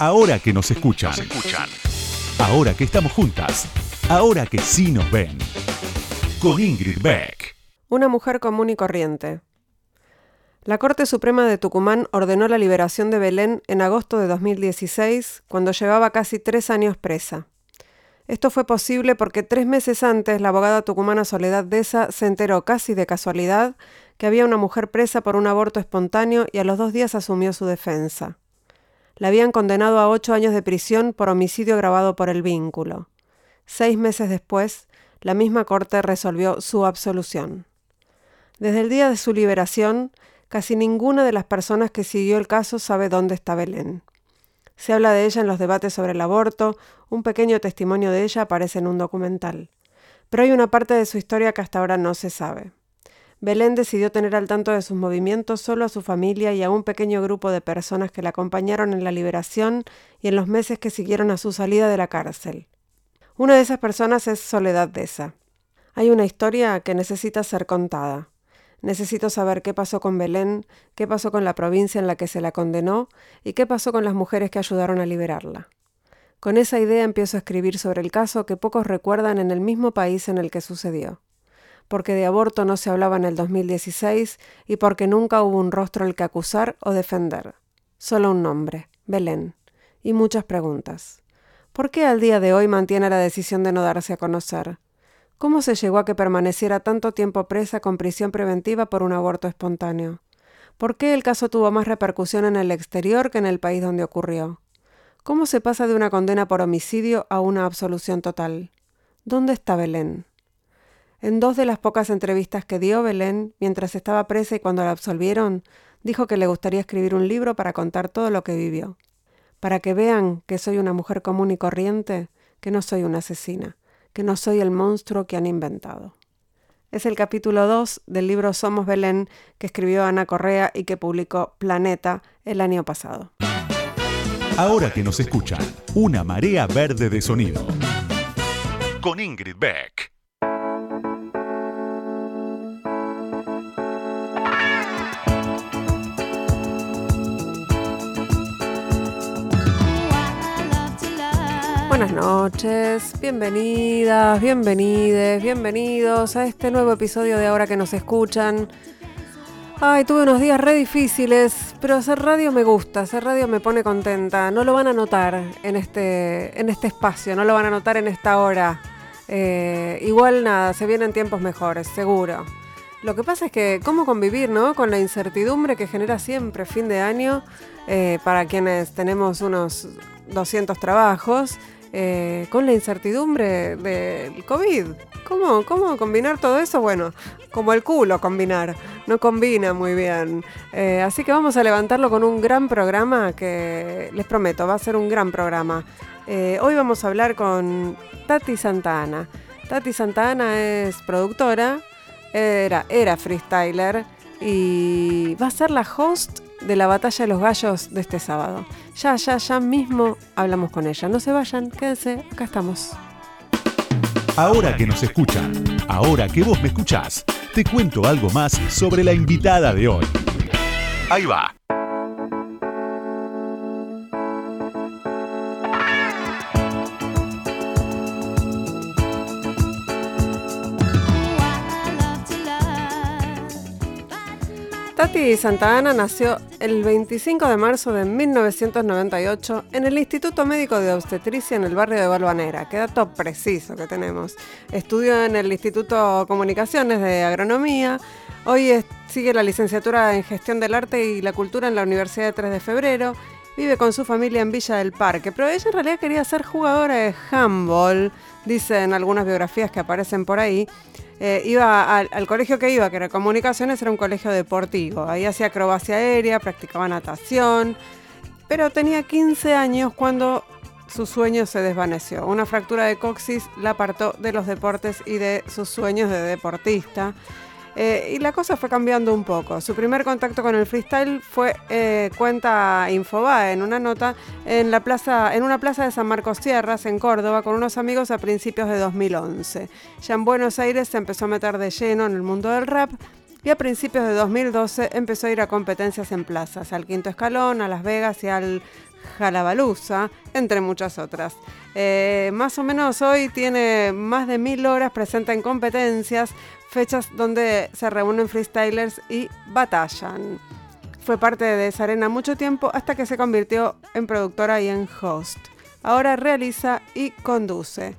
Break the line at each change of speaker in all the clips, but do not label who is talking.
Ahora que nos escuchan. Ahora que estamos juntas. Ahora que sí nos ven. Con Ingrid Beck.
Una mujer común y corriente. La Corte Suprema de Tucumán ordenó la liberación de Belén en agosto de 2016, cuando llevaba casi tres años presa. Esto fue posible porque tres meses antes la abogada tucumana Soledad Deza se enteró casi de casualidad que había una mujer presa por un aborto espontáneo y a los dos días asumió su defensa la habían condenado a ocho años de prisión por homicidio grabado por el vínculo. Seis meses después, la misma Corte resolvió su absolución. Desde el día de su liberación, casi ninguna de las personas que siguió el caso sabe dónde está Belén. Se habla de ella en los debates sobre el aborto, un pequeño testimonio de ella aparece en un documental. Pero hay una parte de su historia que hasta ahora no se sabe. Belén decidió tener al tanto de sus movimientos solo a su familia y a un pequeño grupo de personas que la acompañaron en la liberación y en los meses que siguieron a su salida de la cárcel. Una de esas personas es Soledad Deza. Hay una historia que necesita ser contada. Necesito saber qué pasó con Belén, qué pasó con la provincia en la que se la condenó y qué pasó con las mujeres que ayudaron a liberarla. Con esa idea empiezo a escribir sobre el caso que pocos recuerdan en el mismo país en el que sucedió porque de aborto no se hablaba en el 2016 y porque nunca hubo un rostro al que acusar o defender. Solo un nombre, Belén, y muchas preguntas. ¿Por qué al día de hoy mantiene la decisión de no darse a conocer? ¿Cómo se llegó a que permaneciera tanto tiempo presa con prisión preventiva por un aborto espontáneo? ¿Por qué el caso tuvo más repercusión en el exterior que en el país donde ocurrió? ¿Cómo se pasa de una condena por homicidio a una absolución total? ¿Dónde está Belén? En dos de las pocas entrevistas que dio Belén mientras estaba presa y cuando la absolvieron, dijo que le gustaría escribir un libro para contar todo lo que vivió. Para que vean que soy una mujer común y corriente, que no soy una asesina, que no soy el monstruo que han inventado. Es el capítulo 2 del libro Somos Belén que escribió Ana Correa y que publicó Planeta el año pasado.
Ahora que nos escuchan, una marea verde de sonido. Con Ingrid Beck.
Buenas noches, bienvenidas, bienvenides, bienvenidos a este nuevo episodio de Ahora que nos escuchan. Ay, tuve unos días re difíciles, pero hacer radio me gusta, hacer radio me pone contenta. No lo van a notar en este, en este espacio, no lo van a notar en esta hora. Eh, igual nada, se vienen tiempos mejores, seguro. Lo que pasa es que cómo convivir, ¿no? Con la incertidumbre que genera siempre fin de año eh, para quienes tenemos unos 200 trabajos eh, con la incertidumbre del COVID. ¿Cómo, ¿Cómo combinar todo eso? Bueno, como el culo combinar, no combina muy bien. Eh, así que vamos a levantarlo con un gran programa que les prometo, va a ser un gran programa. Eh, hoy vamos a hablar con Tati Santana. Tati Santana es productora, era, era freestyler y va a ser la host de la batalla de los gallos de este sábado. Ya, ya, ya mismo hablamos con ella. No se vayan, quédense, acá estamos.
Ahora que nos escuchan, ahora que vos me escuchás, te cuento algo más sobre la invitada de hoy. Ahí va.
Tati Santa Ana nació el 25 de marzo de 1998 en el Instituto Médico de Obstetricia en el barrio de Balvanera. Qué dato preciso que tenemos. Estudió en el Instituto Comunicaciones de Agronomía. Hoy sigue la licenciatura en Gestión del Arte y la Cultura en la Universidad de 3 de Febrero. Vive con su familia en Villa del Parque, pero ella en realidad quería ser jugadora de handball, dicen algunas biografías que aparecen por ahí. Eh, iba al, colegio que iba, que era comunicaciones, era un colegio deportivo. Ahí hacía acrobacia aérea, practicaba natación, pero tenía 15 años cuando su sueño se desvaneció. Una fractura de coxis la apartó de los deportes y de sus sueños de deportista. Eh, y la cosa fue cambiando un poco. Su primer contacto con el freestyle fue, eh, cuenta Infobae en una nota, en, la plaza, en una plaza de San Marcos Sierras, en Córdoba, con unos amigos a principios de 2011. Ya en Buenos Aires se empezó a meter de lleno en el mundo del rap y a principios de 2012 empezó a ir a competencias en plazas, al Quinto Escalón, a Las Vegas y al Jalabalusa, entre muchas otras. Eh, más o menos hoy tiene más de mil horas presente en competencias, fechas donde se reúnen freestylers y batallan. Fue parte de Sarena mucho tiempo hasta que se convirtió en productora y en host. Ahora realiza y conduce.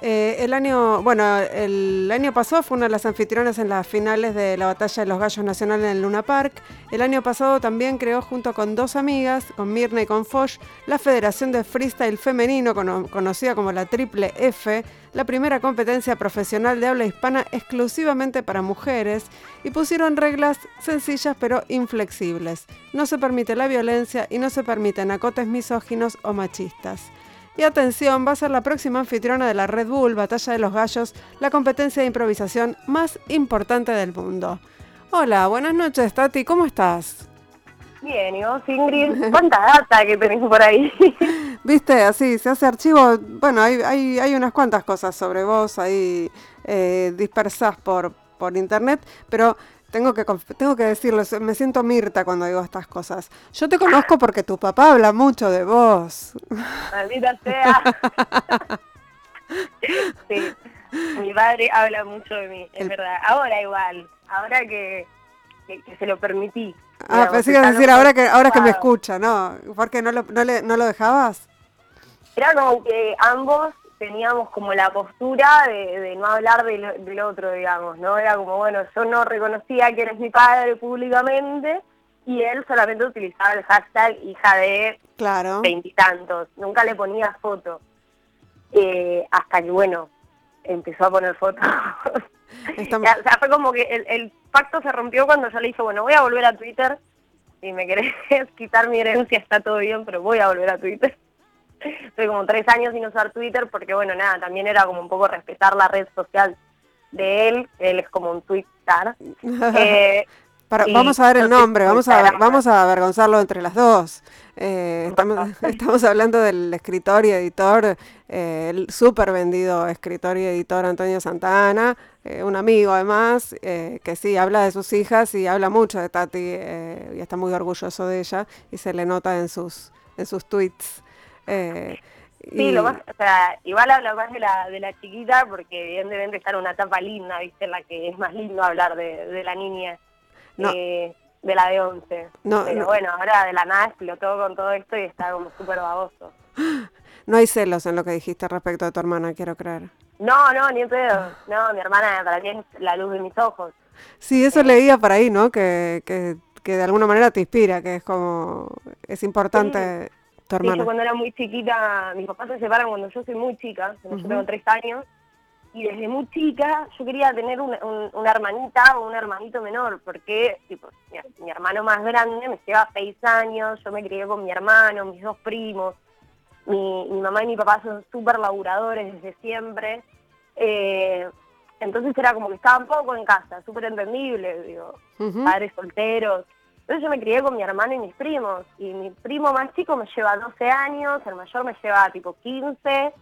Eh, el año, bueno, el año pasado fue una de las anfitrionas en las finales de la batalla de los gallos nacionales en el Luna Park. El año pasado también creó junto con dos amigas, con Mirna y con Foch, la Federación de Freestyle Femenino, conocida como la Triple F, la primera competencia profesional de habla hispana exclusivamente para mujeres, y pusieron reglas sencillas pero inflexibles. No se permite la violencia y no se permiten acotes misóginos o machistas. Y atención, va a ser la próxima anfitriona de la Red Bull Batalla de los Gallos, la competencia de improvisación más importante del mundo. Hola, buenas noches, Tati, ¿cómo estás?
Bien, ¿y vos, Ingrid? ¿Cuánta data que tenés por ahí?
Viste, así, se hace archivo, bueno, hay, hay, hay unas cuantas cosas sobre vos ahí eh, dispersas por, por internet, pero tengo que, tengo que decirlo, me siento Mirta cuando digo estas cosas. Yo te conozco porque tu papá habla mucho de vos.
Maldita sea. sí, mi padre habla mucho de mí, es verdad. Ahora igual, ahora que, se lo permití.
Ah, pensé que decir ahora que ahora que me escucha, ¿no? ¿Por no lo, no, le, no lo dejabas?
Era como que ambos teníamos como la postura de, no hablar del, otro, digamos, ¿no? Era como, bueno, yo no reconocía que eres mi padre públicamente y él solamente utilizaba el hashtag hija de
claro.
veintitantos, nunca le ponía foto. Eh, hasta que, bueno, empezó a poner fotos. o sea, fue como que el, el pacto se rompió cuando yo le dije, bueno, voy a volver a Twitter, si me querés quitar mi herencia está todo bien, pero voy a volver a Twitter. Estoy como tres años sin usar Twitter porque, bueno, nada, también era como un poco respetar la red social de él. Él es como un Twitter.
Eh, vamos a ver el nombre, vamos a, vamos a avergonzarlo entre las dos. Eh, estamos, hablando del escritor y editor, eh, el súper vendido escritor y editor Antonio Santana, un amigo además, que sí, habla de sus hijas y habla mucho de Tati y está muy orgulloso de ella y se le nota en sus, en sus tweets.
Eh, sí, lo más, o sea, igual hablo más de la, de la chiquita porque evidentemente está en una etapa linda, ¿viste? En la que es más lindo hablar de, la niña, eh, de la de 11. Pero bueno, ahora de la nada explotó con todo esto y está como súper baboso.
No hay celos en lo que dijiste respecto a tu hermana, quiero creer.
No, no, ni en pedo. No, mi hermana para mí es la luz de mis ojos.
Sí, eso leía por ahí, ¿no? Que, que, que, de alguna manera te inspira, que es como, es importante
yo cuando era muy chiquita, mis papás se separan cuando yo soy muy chica, yo tengo tres años, y desde muy chica yo quería tener una, hermanita o un hermanito menor, porque tipo, mi, hermano más grande me lleva seis años, yo me crié con mi hermano, mis dos primos, mi, mamá y mi papá son súper laburadores desde siempre, eh, entonces era como que estaban poco en casa, súper entendible, digo, padres solteros, entonces yo me crié con mi hermano y mis primos, y mi primo más chico me lleva 12 años, el mayor me lleva tipo 15,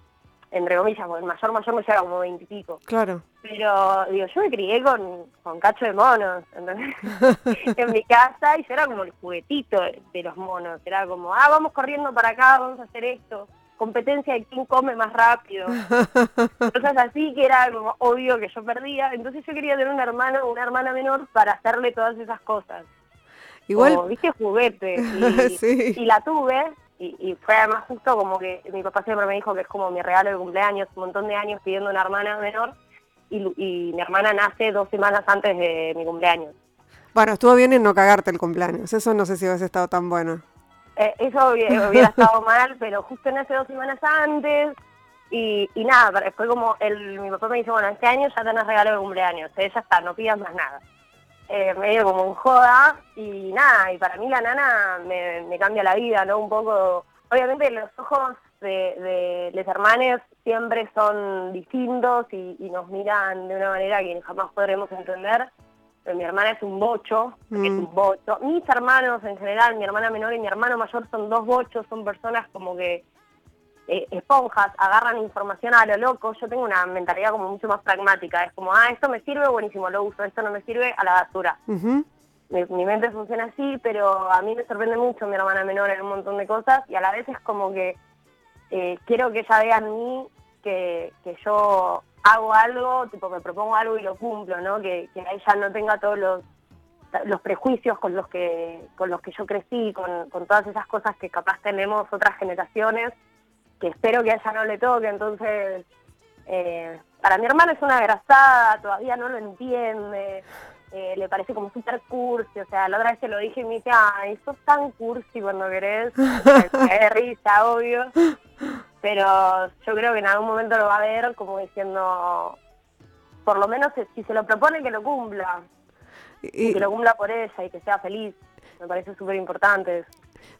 entre comillas, porque el mayor mayor me lleva como 20 y pico.
Claro.
Pero, digo, yo me crié con, con cacho de monos, en mi casa, y yo era como el juguetito de los monos, era como, ah, vamos corriendo para acá, vamos a hacer esto competencia de quién come más rápido. Cosas así que era como obvio que yo perdía. Entonces yo quería tener un hermano o una hermana menor para hacerle todas esas cosas. Igual... viste, juguete. Y, la tuve, y, fue además justo como que mi papá siempre me dijo que es como mi regalo de cumpleaños, un montón de años pidiendo una hermana menor, y, mi hermana nace dos semanas antes de mi cumpleaños.
Bueno, estuvo bien en no cagarte el cumpleaños, eso no sé si hubiese estado tan bueno.
Eh, eso hubiera, estado mal, pero justo nace dos semanas antes, y, nada, fue como, el, mi papá me dice, bueno, este año ya tenés regalo de cumpleaños, eh, ya está, no pidas más nada eh, medio como un joda y nada, y para mí la nana me, cambia la vida, ¿no? Un poco, obviamente los ojos de, de los hermanos siempre son distintos y, nos miran de una manera que jamás podremos entender. Pero mi hermana es un bocho, es mm. un bocho. Mis hermanos en general, mi hermana menor y mi hermano mayor son dos bochos, son personas como que eh, esponjas, agarran información a lo loco, yo tengo una mentalidad como mucho más pragmática, es como, ah, esto me sirve, buenísimo, lo uso, esto no me sirve, a la basura. mi, mi mente funciona así, pero a mí me sorprende mucho mi hermana menor en un montón de cosas y a la vez es como que eh, quiero que ella vea en mí que, que yo hago algo, tipo me propongo algo y lo cumplo, ¿no? Que, que ella no tenga todos los los prejuicios con los que con los que yo crecí, con, con todas esas cosas que capaz tenemos otras generaciones, que espero que a ella no le toque, entonces eh, para mi hermana es una grasada, todavía no lo entiende, eh, le parece como súper cursi, o sea, la otra vez se lo dije y me dice, ay, sos tan cursi cuando querés, de risa, obvio, pero yo creo que en algún momento lo va a ver como diciendo, por lo menos si se lo propone que lo cumpla, y, que lo cumpla por ella y que sea feliz, me parece súper importante.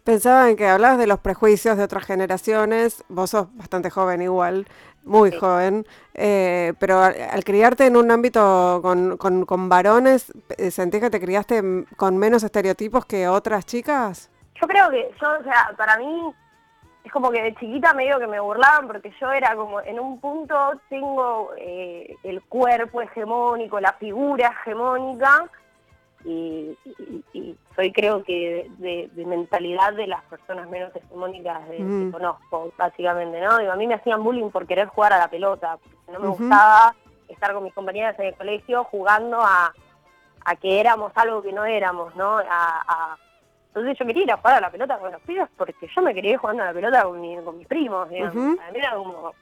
Pensaba en que hablabas de los prejuicios de otras generaciones, vos sos bastante joven igual, muy joven, eh, pero al, criarte en un ámbito con, con, varones, eh, ¿sentís que te criaste con menos estereotipos que otras chicas?
Yo creo que yo, o sea, para mí es como que de chiquita medio que me burlaban porque yo era como, en un punto tengo eh, el cuerpo hegemónico, la figura hegemónica, y, soy creo que de, mentalidad de las personas menos hegemónicas de, que mm. conozco, básicamente, ¿no? Digo, a mí me hacían bullying por querer jugar a la pelota, porque no me gustaba estar con mis compañeras en el colegio jugando a, a que éramos algo que no éramos, ¿no? A, Entonces yo quería ir a jugar a la pelota con los pibes porque yo me quería ir jugando a la pelota con, con mis primos, digamos. A mí era como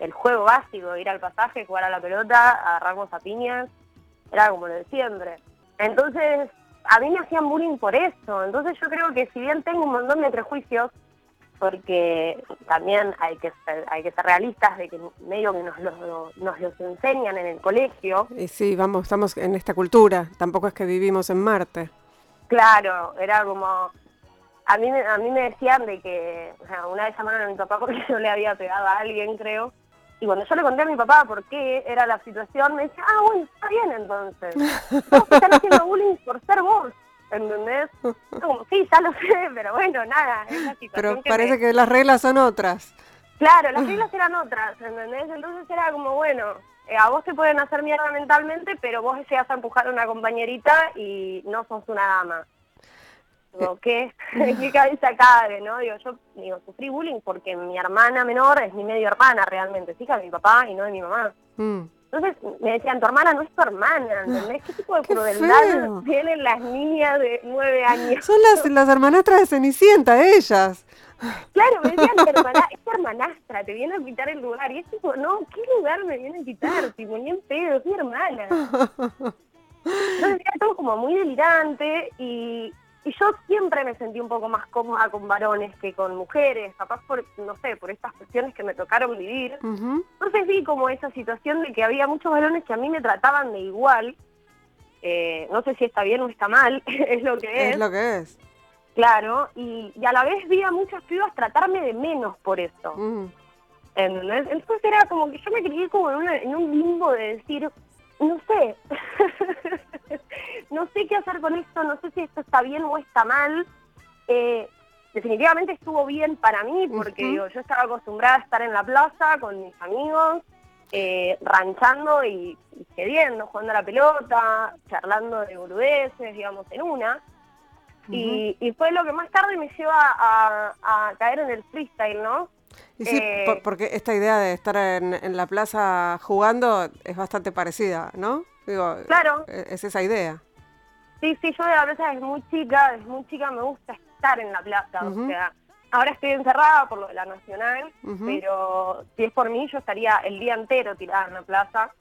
el juego básico, ir al pasaje, jugar a la pelota, agarrarnos a piñas, era como lo de siempre. Entonces, a mí me hacían bullying por eso. Entonces yo creo que si bien tengo un montón de prejuicios, porque también hay que ser, hay que ser realistas de que medio que nos los, nos los enseñan en el colegio.
Y sí, vamos, estamos en esta cultura, tampoco es que vivimos en Marte.
Claro, era como, a mí, a mí me decían de que, o sea, una vez llamaron a mi papá porque yo le había pegado a alguien, creo, y cuando yo le conté a mi papá por qué era la situación, me decía, ah, bueno, está bien entonces. Vos están haciendo bullying por ser vos, ¿entendés? como, sí, ya lo sé, pero bueno, nada, es la
situación Pero parece que las reglas son otras.
Claro, las reglas eran otras, ¿entendés? Entonces era como, bueno, eh, a vos te pueden hacer mierda mentalmente, pero vos a empujar a una compañerita y no sos una dama. Digo, ¿qué? ¿Qué cabeza cabe, no? Digo, yo digo, sufrí bullying porque mi hermana menor es mi medio hermana realmente, es hija de mi papá y no de mi mamá. Mm. Entonces me decían, tu hermana no es tu hermana, ¿entendés? ¿Qué tipo de crueldad tienen las niñas de nueve años?
Son las, las hermanastras de Cenicienta, ellas.
Claro, me decían, hermana, es hermanastra, te viene a quitar el lugar. Y es tipo, no, ¿qué lugar me viene a quitar? Tipo, ni en pedo, es mi hermana. Entonces era todo como muy delirante y, y yo siempre me sentí un poco más cómoda con varones que con mujeres, capaz por, no sé, por estas cuestiones que me tocaron vivir. Entonces vi como esa situación de que había muchos varones que a mí me trataban de igual. Eh, no sé si está bien o está mal, es lo que es.
Es lo que es.
Claro, y, a la vez vi a muchas pibas tratarme de menos por eso. Entonces era como que yo me crié como en, en un limbo de decir, no sé, no sé qué hacer con esto, no sé si esto está bien o está mal. Eh, definitivamente estuvo bien para mí porque yo estaba acostumbrada a estar en la plaza con mis amigos, eh, ranchando y, y jugando a la pelota, charlando de boludeces, digamos, en una. y, fue lo que más tarde me lleva a caer en el freestyle, ¿no?
Y sí, eh, porque esta idea de estar en, la plaza jugando es bastante parecida, ¿no? Digo,
claro.
E, es esa idea.
Sí, sí, yo a veces es muy chica, es muy chica me gusta estar en la plaza, o sea, ahora estoy encerrada por lo de la Nacional, pero si es por mí yo estaría el día entero tirada en la plaza,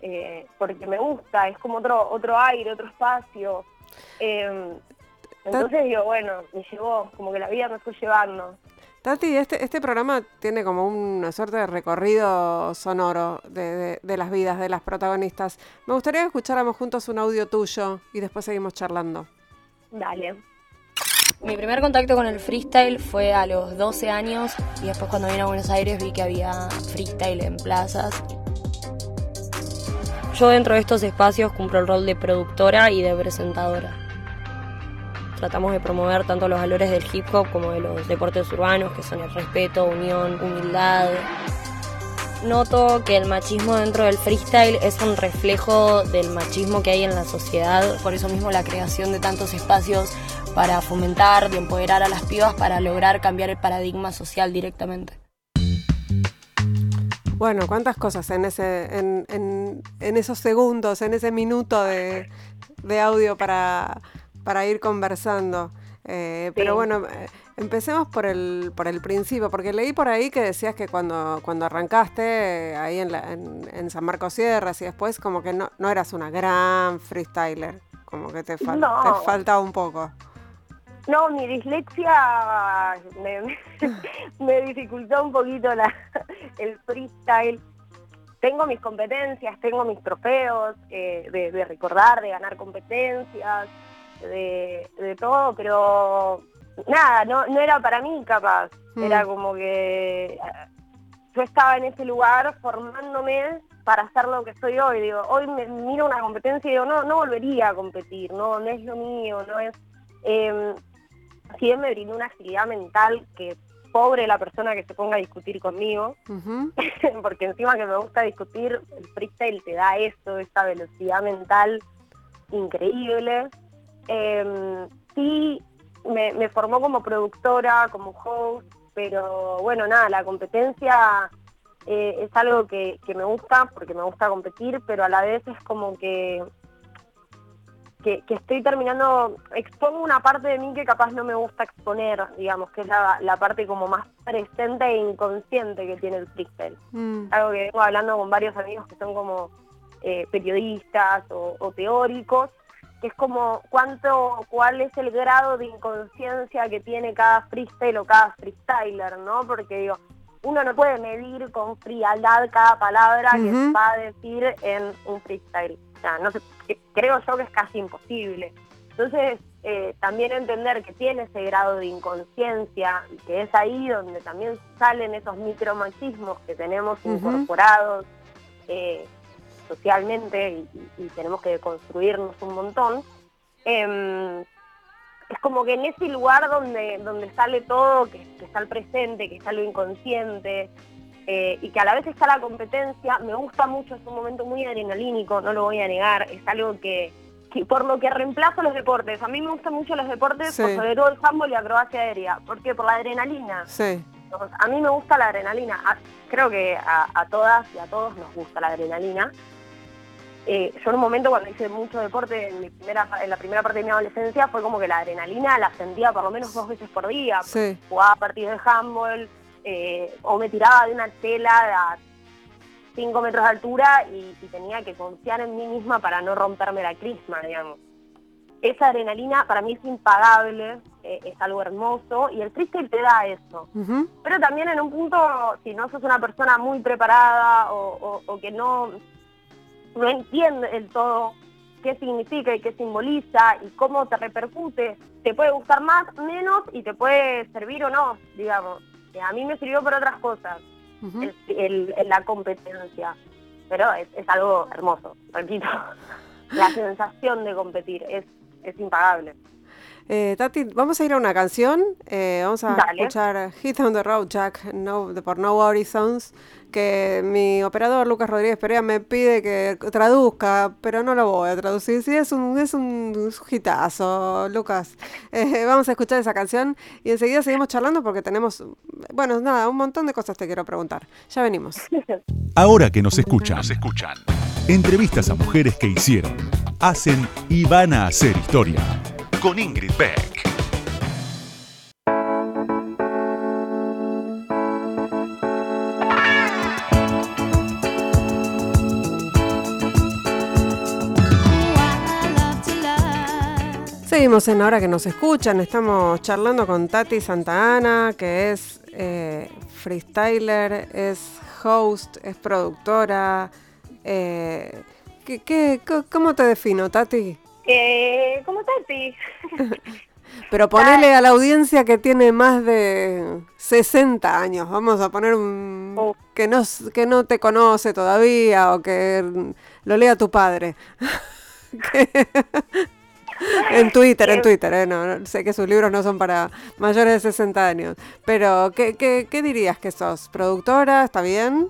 eh, porque me gusta, es como otro, otro aire, otro espacio. Em, entonces digo, bueno, me llevó, como que la vida me fue llevando.
Tati, este, este programa tiene como una suerte de recorrido sonoro de, las vidas de las protagonistas. Me gustaría que escucháramos juntos un audio tuyo y después seguimos charlando.
Dale.
Mi primer contacto con el freestyle fue a los 12 años y después cuando vine a Buenos Aires vi que había freestyle en plazas. Yo dentro de estos espacios cumplo el rol de productora y de presentadora tratamos de promover tanto los valores del hip hop como de los deportes urbanos, que son el respeto, unión, humildad. noto que el machismo dentro del freestyle es un reflejo del machismo que hay en la sociedad, por eso mismo la creación de tantos espacios para fomentar, de empoderar a las pibas para lograr cambiar el paradigma social directamente.
Bueno, cuántas cosas en ese, en, en, esos segundos, en ese minuto de, de audio para, para ir conversando. Eh, Pero bueno, eh, empecemos por el, por el principio, porque leí por ahí que decías que cuando, cuando arrancaste eh, ahí en, la, en, en, San Marcos Sierras y después como que no, no eras una gran freestyler, como que te, fal
No.
te faltaba un poco.
No, mi dislexia me, me dificultó un poquito la, el freestyle. Tengo mis competencias, tengo mis trofeos eh, de, de recordar, de ganar competencias, de, de todo, pero nada, no, no era para mí capaz.
Mm.
Era como que eh, yo estaba en ese lugar formándome para hacer lo que soy hoy. Digo, hoy me miro una competencia y digo, no, no volvería a competir, no, no es lo mío, no es. Eh, si bien me brindó una agilidad mental que pobre la persona que se ponga a discutir conmigo, porque encima que me gusta discutir, el freestyle te da eso, esa velocidad mental increíble. Eh, sí, me, me formó como productora, como host, pero bueno, nada, la competencia eh, es algo que, que me gusta, porque me gusta competir, pero a la vez es como que que, que estoy terminando, expongo una parte de mí que capaz no me gusta exponer, digamos, que es la, la parte como más presente e inconsciente que tiene el freestyle.
Mm.
Algo que vengo hablando con varios amigos que son como eh, periodistas o, o teóricos, que es como cuánto, cuál es el grado de inconsciencia que tiene cada freestyle o cada freestyler, ¿no? Porque digo, uno no puede medir con frialdad cada palabra que va a decir en un freestyle. O sea, no sé, creo yo que es casi imposible. Entonces, eh, también entender que tiene ese grado de inconsciencia y que es ahí donde también salen esos micromachismos que tenemos incorporados eh, socialmente y, tenemos que construirnos un montón. Em, es como que en ese lugar donde, donde sale todo, que, que está el presente, que está lo inconsciente, eh, y que a la vez está la competencia, me gusta mucho, es un momento muy adrenalínico, no lo voy a negar, es algo que, que por lo que reemplazo los deportes. A mí me gustan mucho los deportes,
Sí.
por sobre todo el handball y la acrobacia aérea. ¿Por qué? Por la adrenalina.
Sí.
A mí me gusta la adrenalina. A- creo que a, a todas y a todos nos gusta la adrenalina. Eh, yo en un momento cuando hice mucho deporte en, mi primera, en la primera parte de mi adolescencia fue como que la adrenalina la sentía por lo menos dos veces por día.
Sí.
Jugaba partidos de handball eh, o me tiraba de una tela a 5 metros de altura y, y tenía que confiar en mí misma para no romperme la crisma, digamos. Esa adrenalina para mí es impagable, eh, es algo hermoso y el freestyle te da eso. Pero también en un punto, si no sos una persona muy preparada o, o- o que no, no entiende del todo qué significa y qué simboliza y cómo te repercute, te puede gustar más, menos y te puede servir o no, digamos. Eh, A mí me sirvió por otras cosas, el- el- el- la competencia, pero es, es algo hermoso, repito. La sensación de competir es, es impagable.
Eh, Tati, vamos a ir a una canción. eh, vamos a
Dale.
escuchar Hit on the Road Jack no, de- por No Horizons, que mi operador Lucas Rodríguez Perea me pide que traduzca, pero no lo voy a traducir. Sí, es un, es un hitazo, Lucas. Eh, vamos a escuchar esa canción y enseguida seguimos charlando porque tenemos, bueno, nada, un montón de cosas te quiero preguntar. Ya venimos.
Ahora que nos escuchan, nos escuchan. Entrevistas a mujeres que hicieron, hacen y van a hacer historia. Con Ingrid Beck.
Seguimos en Ahora que nos escuchan, estamos charlando con Tati Santana, que es eh, freestyler, es host, es productora. Eh, ¿qué, cómo te defino, Tati?
Eh, ¿Cómo estás, sí?
Pero ponele a la audiencia que tiene más de 60 años, vamos a poner un,
Oh.
que, no, que no te conoce todavía o que lo lea tu padre. en Twitter, en Twitter, eh, no, no, sé que sus libros no son para mayores de 60 años, pero ¿qué, qué, qué dirías que sos? ¿Productora? ¿Está bien?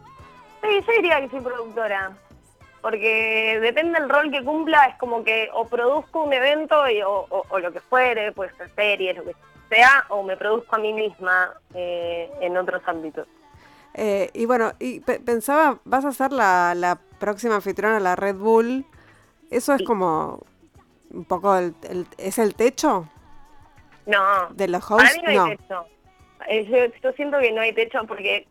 Sí, yo diría que soy productora. Porque depende del rol que cumpla, es como que o produzco un evento y, o, o- o lo que fuere, puede ser series, lo que sea, o me produzco a mí misma eh, en otros ámbitos.
Eh, y bueno, y pe- pensaba, vas a ser la, la próxima anfitriona de la Red Bull. ¿Eso es
Sí.
como un poco el, el- es el techo
No,
de los
para
hosts?
mí no hay
No.
techo. Eh, yo, yo siento que no hay techo porque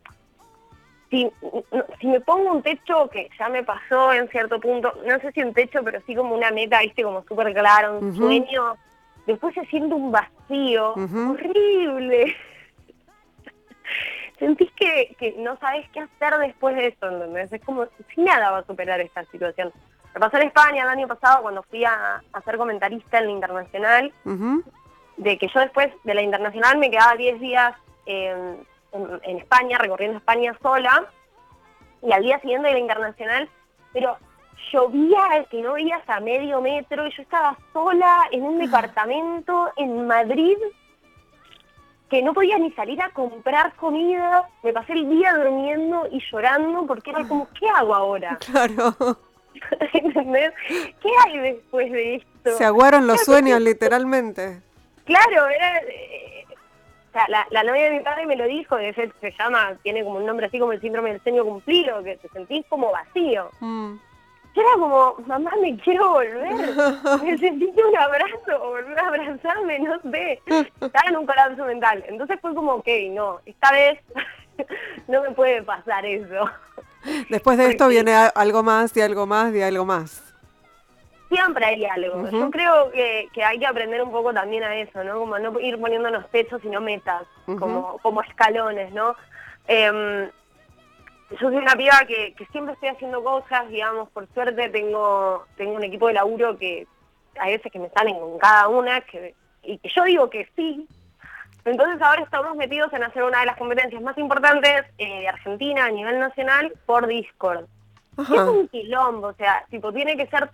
si, no- si me pongo un techo que ya me pasó en cierto punto, no sé si un techo, pero sí como una meta, viste, como súper claro, un sueño, después se siente un vacío horrible. Sentís que, que no sabes qué hacer después de eso, ¿entendés? Es como si nada va a superar esta situación. Me pasó en España el año pasado cuando fui a, a ser comentarista en la internacional de que yo después de la internacional me quedaba 10 días en, en- en España, recorriendo España sola, y al día siguiente de la internacional, pero llovía que no veías a medio metro, y yo estaba sola en un departamento en Madrid, que no podía ni salir a comprar comida, me pasé el día durmiendo y llorando, porque era como, ¿qué hago ahora?
Claro.
¿Entendés? ¿Qué hay después de esto?
Se aguaron los sueños, literalmente.
Claro, era... eh, o sea, la, la novia de mi padre me lo dijo, hecho se llama, tiene como un nombre así como el síndrome del sueño cumplido, que te sentís como vacío.
Mm.
Yo era como, mamá, me quiero volver, necesito un abrazo, volver a abrazarme, no sé. Estaba en un colapso mental. Entonces fue como, ok, no, esta vez no me puede pasar eso.
Después de esto viene algo más y algo más y algo más.
Siempre hay algo. Yo creo que, que hay que aprender un poco también a eso, ¿no? Como no ir poniéndonos techos, sino metas, como, como escalones, ¿no? Em, yo soy una piba que, que siempre estoy haciendo cosas, digamos, por suerte tengo, tengo un equipo de laburo que hay veces que me salen con cada una que, y que yo digo que sí. Entonces ahora estamos metidos en hacer una de las competencias más importantes eh, de Argentina a nivel nacional por Discord. Es
Ajá.
un quilombo, o sea, tipo, tiene que ser,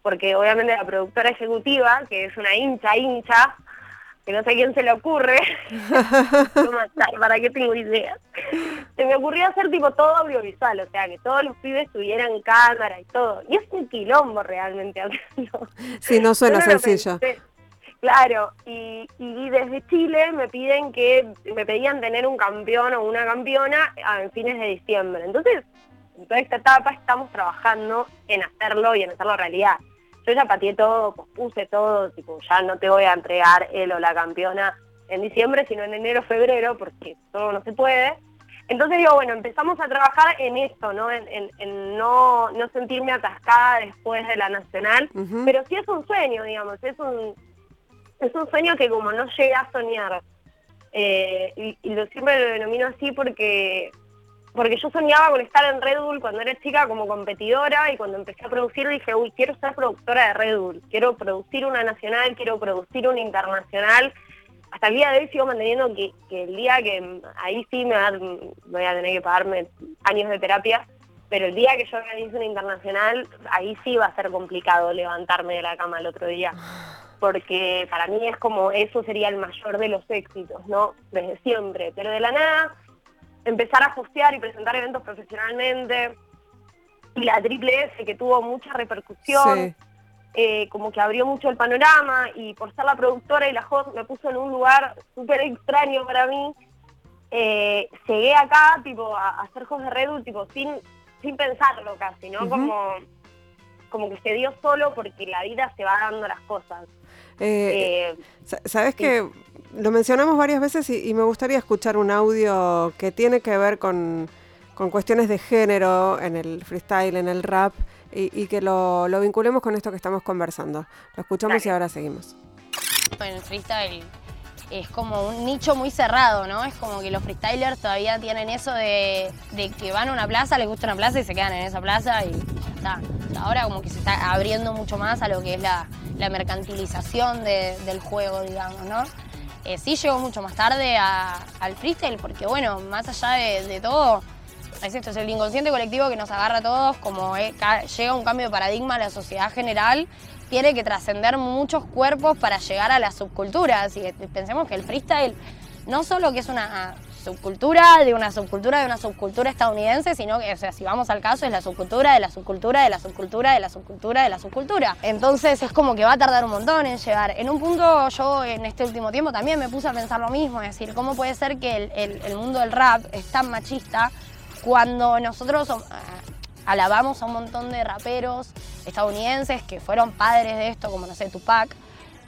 porque obviamente la productora ejecutiva, que es una hincha hincha, que no sé quién se le ocurre, para qué tengo idea. Se me ocurrió hacer tipo todo audiovisual, o sea, que todos los pibes tuvieran cámara y todo. Y es un quilombo realmente hacerlo.
Sí, no suena
no
sencillo.
pensé. Claro, y, y desde Chile me piden que, me pedían tener un campeón o una campeona a fines de diciembre. Entonces, en toda esta etapa estamos trabajando en hacerlo y en hacerlo realidad. Yo ya pateé todo, pospuse todo, tipo, ya no te voy a entregar él o la campeona en diciembre, sino en enero, febrero, porque todo no se puede. Entonces digo, bueno, empezamos a trabajar en esto, ¿no? En, en- en no, no sentirme atascada después de la nacional, pero sí es un sueño, digamos, es un, es un sueño que como no llegué a soñar. Eh, y, lo siempre lo denomino así porque porque yo soñaba con estar en Red Bull cuando era chica como competidora y cuando empecé a producir dije, uy, quiero ser productora de Red Bull, quiero producir una nacional, quiero producir una internacional. Hasta el día de hoy sigo manteniendo que, que el día que ahí sí me, va- me voy a tener que pagarme años de terapia, pero el día que yo organice una internacional, ahí sí va a ser complicado levantarme de la cama el otro día porque para mí es como eso sería el mayor de los éxitos, ¿no? Desde siempre, pero de la nada empezar a hostear y presentar eventos profesionalmente y la triple S que tuvo mucha repercusión,
Sí.
eh, como que abrió mucho el panorama y por ser la productora y la host me puso en un lugar súper extraño para mí. Eh, llegué acá tipo a, a hacer host de Red Bull tipo sin, sin pensarlo casi, ¿no? Como como que se dio solo porque la vida se va dando las cosas.
Eh,
Eh,
sa- Sabes que lo mencionamos varias veces y, y me gustaría escuchar un audio que tiene que ver con, con cuestiones de género en el freestyle, en el rap, y, y que lo, lo vinculemos con esto que estamos conversando. Lo escuchamos y ahora seguimos.
En el freestyle es como un nicho muy cerrado, ¿no? Es como que los freestylers todavía tienen eso de, de que van a una plaza, les gusta una plaza y se quedan en esa plaza y ya está. Ahora como que se está abriendo mucho más a lo que es la, la mercantilización de- del juego, digamos, ¿no? Eh, sí llegó mucho más tarde al freestyle porque, bueno, más allá de, todo, es esto, es el inconsciente colectivo que nos agarra a todos, como eh, llega un cambio de paradigma a la sociedad general, tiene que trascender muchos cuerpos para llegar a las subculturas. Y pensemos que el freestyle no solo que es una subcultura de una subcultura de una subcultura estadounidense, sino que, o sea, si vamos al caso, es la subcultura de la subcultura de la subcultura de la subcultura de la subcultura. Entonces es como que va a tardar un montón en llegar. En un punto yo en este último tiempo también me puse a pensar lo mismo, es decir, ¿cómo puede ser que el, mundo del rap es tan machista cuando nosotros alabamos a un montón de raperos estadounidenses que fueron padres de esto, como no sé, Tupac,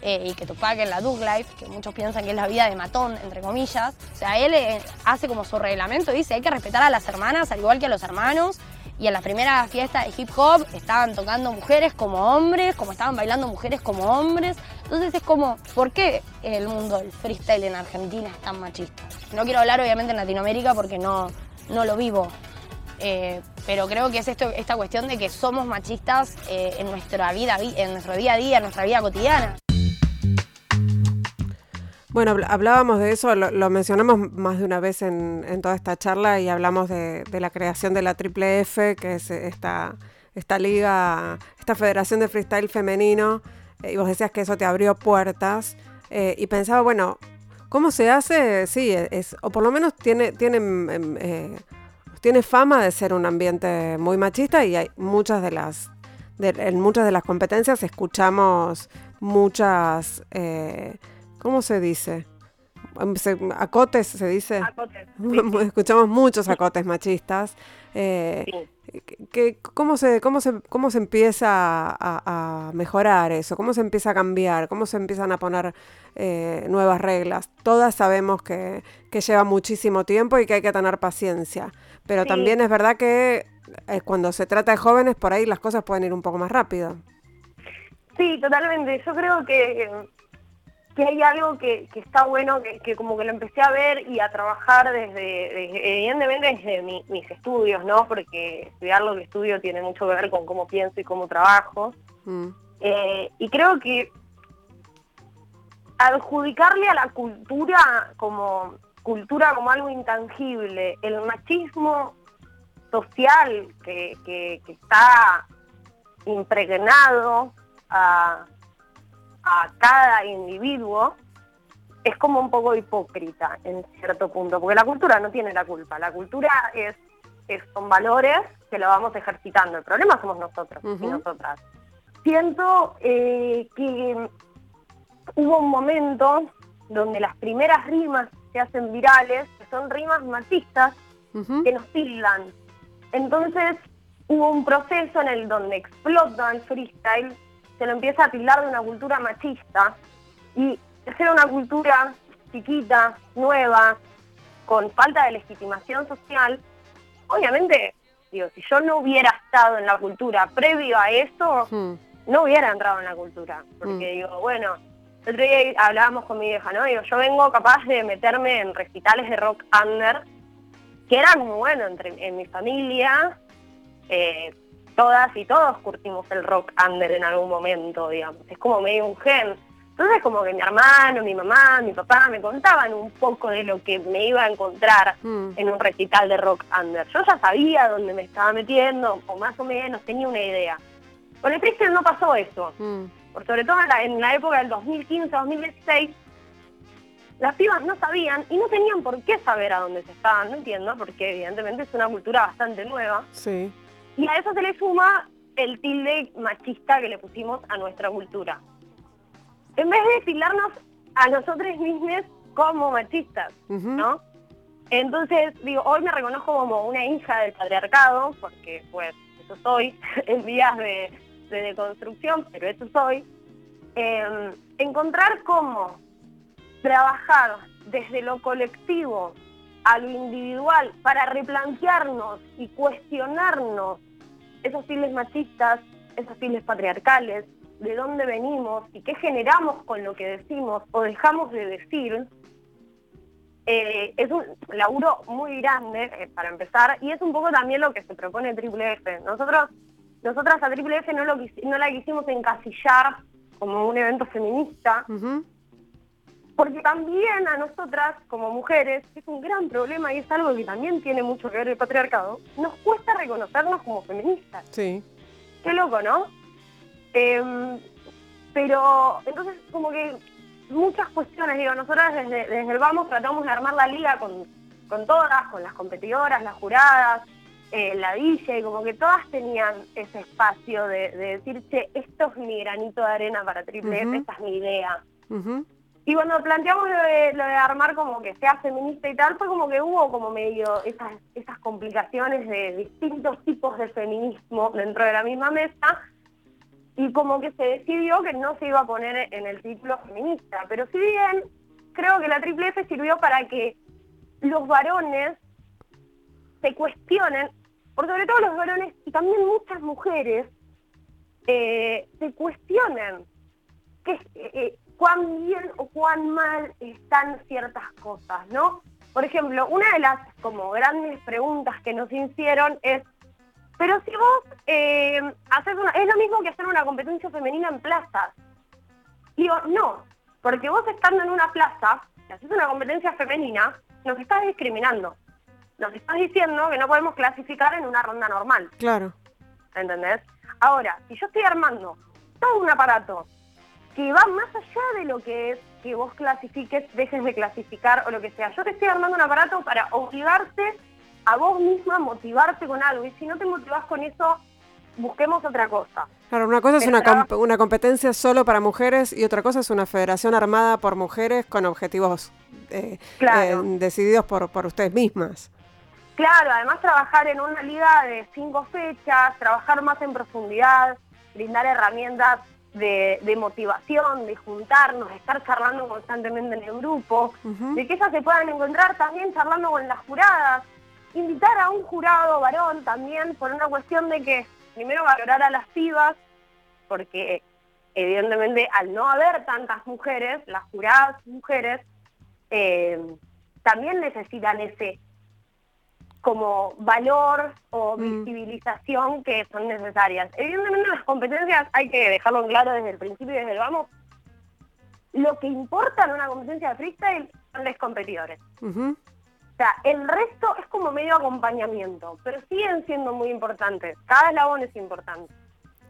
eh, y que Tupac en la Doug Life, que muchos piensan que es la vida de matón, entre comillas. O sea, él eh, hace como su reglamento, dice, hay que respetar a las hermanas al igual que a los hermanos. Y en la primera fiesta de hip hop estaban tocando mujeres como hombres, como estaban bailando mujeres como hombres. Entonces es como, ¿por qué el mundo del freestyle en Argentina es tan machista? No quiero hablar obviamente en Latinoamérica porque no, no lo vivo. Eh, pero creo que es esta cuestión de que somos machistas en nuestra vida, en nuestro día a día, en nuestra vida cotidiana.
Bueno, hablábamos de eso, lo, mencionamos más de una vez en, toda esta charla y hablamos de, la creación de la Triple F, que es esta, esta liga, esta federación de freestyle femenino, eh, y vos decías que eso te abrió puertas, eh, y pensaba, bueno, ¿cómo se hace? Sí, es, o por lo menos tiene, tiene, em, eh, tiene fama de ser un ambiente muy machista y hay muchas de las, en muchas de las competencias escuchamos muchas ¿Cómo se dice? acotes se dice. Acotes. Escuchamos muchos acotes machistas. Eh, cómo, se, cómo, se, ¿Cómo se empieza a, mejorar eso? ¿Cómo se empieza a cambiar? ¿Cómo se empiezan a poner eh, nuevas reglas? Todas sabemos que, lleva muchísimo tiempo y que hay que tener paciencia. Pero también es verdad que eh, cuando se trata de jóvenes, por ahí las cosas pueden ir un poco más rápido.
Sí, totalmente. Yo creo que que hay algo que, está bueno, que, como que lo empecé a ver y a trabajar desde, evidentemente desde mis estudios, ¿no? Porque estudiar lo que estudio tiene mucho que ver con cómo pienso y cómo trabajo. Mm. Eh, y creo que adjudicarle a la cultura como cultura como algo intangible, el machismo social que, que está impregnado a a cada individuo es como un poco hipócrita en cierto punto, porque la cultura no tiene la culpa, la cultura es, son valores que lo vamos ejercitando, el problema somos nosotros y nosotras. Siento eh, que hubo un momento donde las primeras rimas se hacen virales, que son rimas machistas, que nos tildan. Entonces hubo un proceso en el donde explota el freestyle se lo empieza a tildar de una cultura machista y ser una cultura chiquita, nueva, con falta de legitimación social, obviamente, digo, si yo no hubiera estado en la cultura previo a eso, hmm. no hubiera entrado en la cultura. Porque hmm. digo, bueno, el otro día hablábamos con mi vieja, ¿no? Digo, yo vengo capaz de meterme en recitales de rock under, que era como, bueno, entre, en mi familia, eh, todas y todos curtimos el rock under en algún momento, digamos. Es como medio un gen. Entonces como que mi hermano, mi mamá, mi papá me contaban un poco de lo que me iba a encontrar mm. en un recital de rock under. Yo ya sabía dónde me estaba metiendo, o más o menos tenía una idea. Con el freestyle no pasó eso. Mm. Por sobre todo en la, en la época del 2015-2016, las pibas no sabían y no tenían por qué saber a dónde se estaban metiendo, porque evidentemente es una cultura bastante nueva.
Sí.
Y a eso se le suma el tilde machista que le pusimos a nuestra cultura. En vez de tildarnos a nosotros mismos como machistas, ¿no? Entonces, digo, hoy me reconozco como una hija del patriarcado, porque pues eso soy, en días de, deconstrucción, pero eso soy. Em, encontrar cómo trabajar desde lo colectivo a lo individual para replantearnos y cuestionarnos esos files machistas, esos files patriarcales, de dónde venimos y qué generamos con lo que decimos o dejamos de decir, eh, es un laburo muy grande eh, para empezar y es un poco también lo que se propone Triple F. Nosotros, nosotras a Triple F no, lo, no la quisimos encasillar como un evento feminista, porque también a nosotras, como mujeres, es un gran problema y es algo que también tiene mucho que ver el patriarcado, nos cuesta reconocernos como feministas.
Sí.
Qué loco, ¿no? Em, pero entonces como que muchas cuestiones, digo, nosotras desde, el vamos tratamos de armar la liga con, con todas, con las competidoras, las juradas, eh, la DJ, como que todas tenían ese espacio de, decir, che, esto es mi granito de arena para Triple F, esta es mi idea. Y cuando planteamos lo de, armar como que sea feminista y tal, fue como que hubo como medio esas, esas complicaciones de distintos tipos de feminismo dentro de la misma mesa, y como que se decidió que no se iba a poner en el título feminista. Pero si bien creo que la Triple F sirvió para que los varones se cuestionen por sobre todo los varones y también muchas mujeres eh, se cuestionan que, eh, eh, cuán bien o cuán mal están ciertas cosas, ¿no? Por ejemplo, una de las como grandes preguntas que nos hicieron es, pero si vos eh, haces una, es lo mismo que hacer una competencia femenina en plazas. Digo, no, porque vos estando en una plaza, si haces una competencia femenina, nos estás discriminando nos estás diciendo que no podemos clasificar en una ronda normal.
Claro.
¿Entendés? Ahora, si yo estoy armando todo un aparato que va más allá de lo que es que vos clasifiques, dejes de clasificar o lo que sea. Yo te estoy armando un aparato para obligarte a vos misma, motivarte con algo. Y si no te motivás con eso, busquemos otra cosa.
Claro, una cosa es una, una competencia solo para mujeres y otra cosa es una federación armada por mujeres con objetivos eh, eh, decididos por, por ustedes mismas.
Claro, además trabajar en una liga de cinco fechas, trabajar más en profundidad, brindar herramientas de, motivación, de juntarnos, de estar charlando constantemente en el grupo, de que ellas se puedan encontrar también charlando con las juradas, invitar a un jurado varón también por una cuestión de que primero valorar a las pibas, porque evidentemente al no haber tantas mujeres, las juradas mujeres, eh, también necesitan ese como valor o mm. visibilización que son necesarias. Evidentemente las competencias hay que dejarlo en claro desde el principio y desde el vamos. Lo que importa en una competencia de freestyle son los competidores. O sea, el resto es como medio acompañamiento, pero siguen siendo muy importantes. Cada eslabón es importante.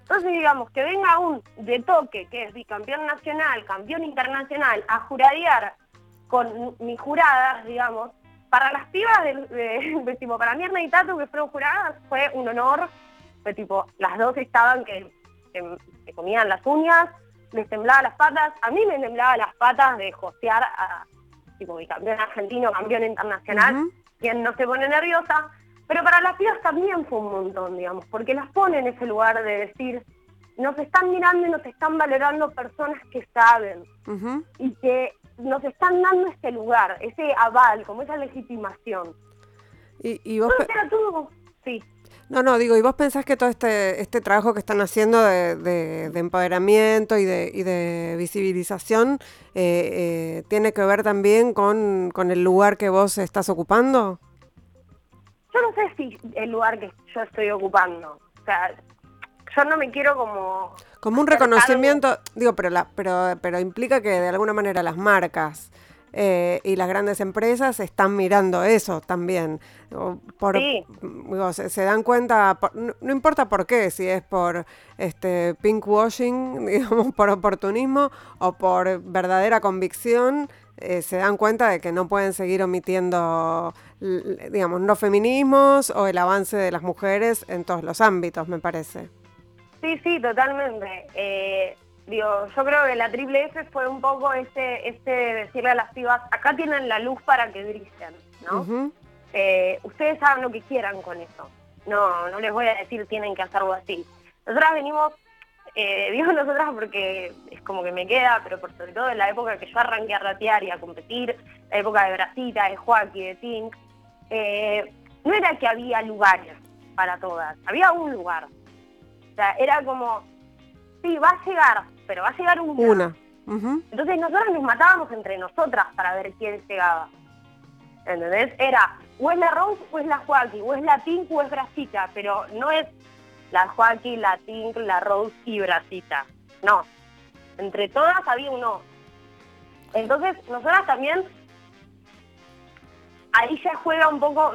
Entonces, digamos, que venga un de toque, que es bicampeón nacional, campeón internacional, a juradear con mis juradas, digamos, para las pibas del, de, tipo, para Mirna y Tatu que fueron juradas fue un honor, de tipo, las dos estaban que, comían las uñas, les temblaban las patas, a mí me temblaban las patas de josear a tipo mi campeón argentino, campeón internacional, quien no se pone nerviosa, pero para las pibas también fue un montón, digamos, porque las pone en ese lugar de decir, nos están mirando y nos están valorando personas que saben y que nos están dando este lugar, ese aval, como esa legitimación.
Y, vos...
Sí.
No, no, digo, ¿y vos pensás que todo este, este trabajo que están haciendo de, empoderamiento y de, y de visibilización eh, eh, tiene que ver también con, con, el lugar que vos estás ocupando?
Yo no sé si el lugar que yo estoy ocupando. O sea, yo no me quiero como...
Como un reconocimiento, digo, pero, la, pero, pero implica que de alguna manera las marcas eh, y las grandes empresas están mirando eso también. Por, se, dan cuenta, no, importa por qué, si es por este pinkwashing, digamos, por oportunismo o por verdadera convicción, eh, se dan cuenta de que no pueden seguir omitiendo, digamos, los feminismos o el avance de las mujeres en todos los ámbitos, me parece.
Sí, sí, totalmente. Eh, digo, yo creo que la triple F fue un poco ese, ese decirle a las pibas, acá tienen la luz para que brillen, ¿no? Eh, ustedes hagan lo que quieran con eso. No, no les voy a decir tienen que hacerlo así. Nosotras venimos, eh, digo nosotras porque es como que me queda, pero por sobre todo en la época que yo arranqué a ratear y a competir, la época de Brasita, de Joaquín, de Tink, eh, no era que había lugares para todas, había un lugar. O sea, era como, sí, va a llegar, pero va a llegar una. Entonces nosotros nos matábamos entre nosotras para ver quién llegaba. ¿Entendés? Era o es la Rose o es la Joaquín, o es la Tink o es Brasita, pero no es la Joaquín, la Tink, la Rose y Brasita. No. Entre todas había uno. Entonces, nosotras también, ahí ya juega un poco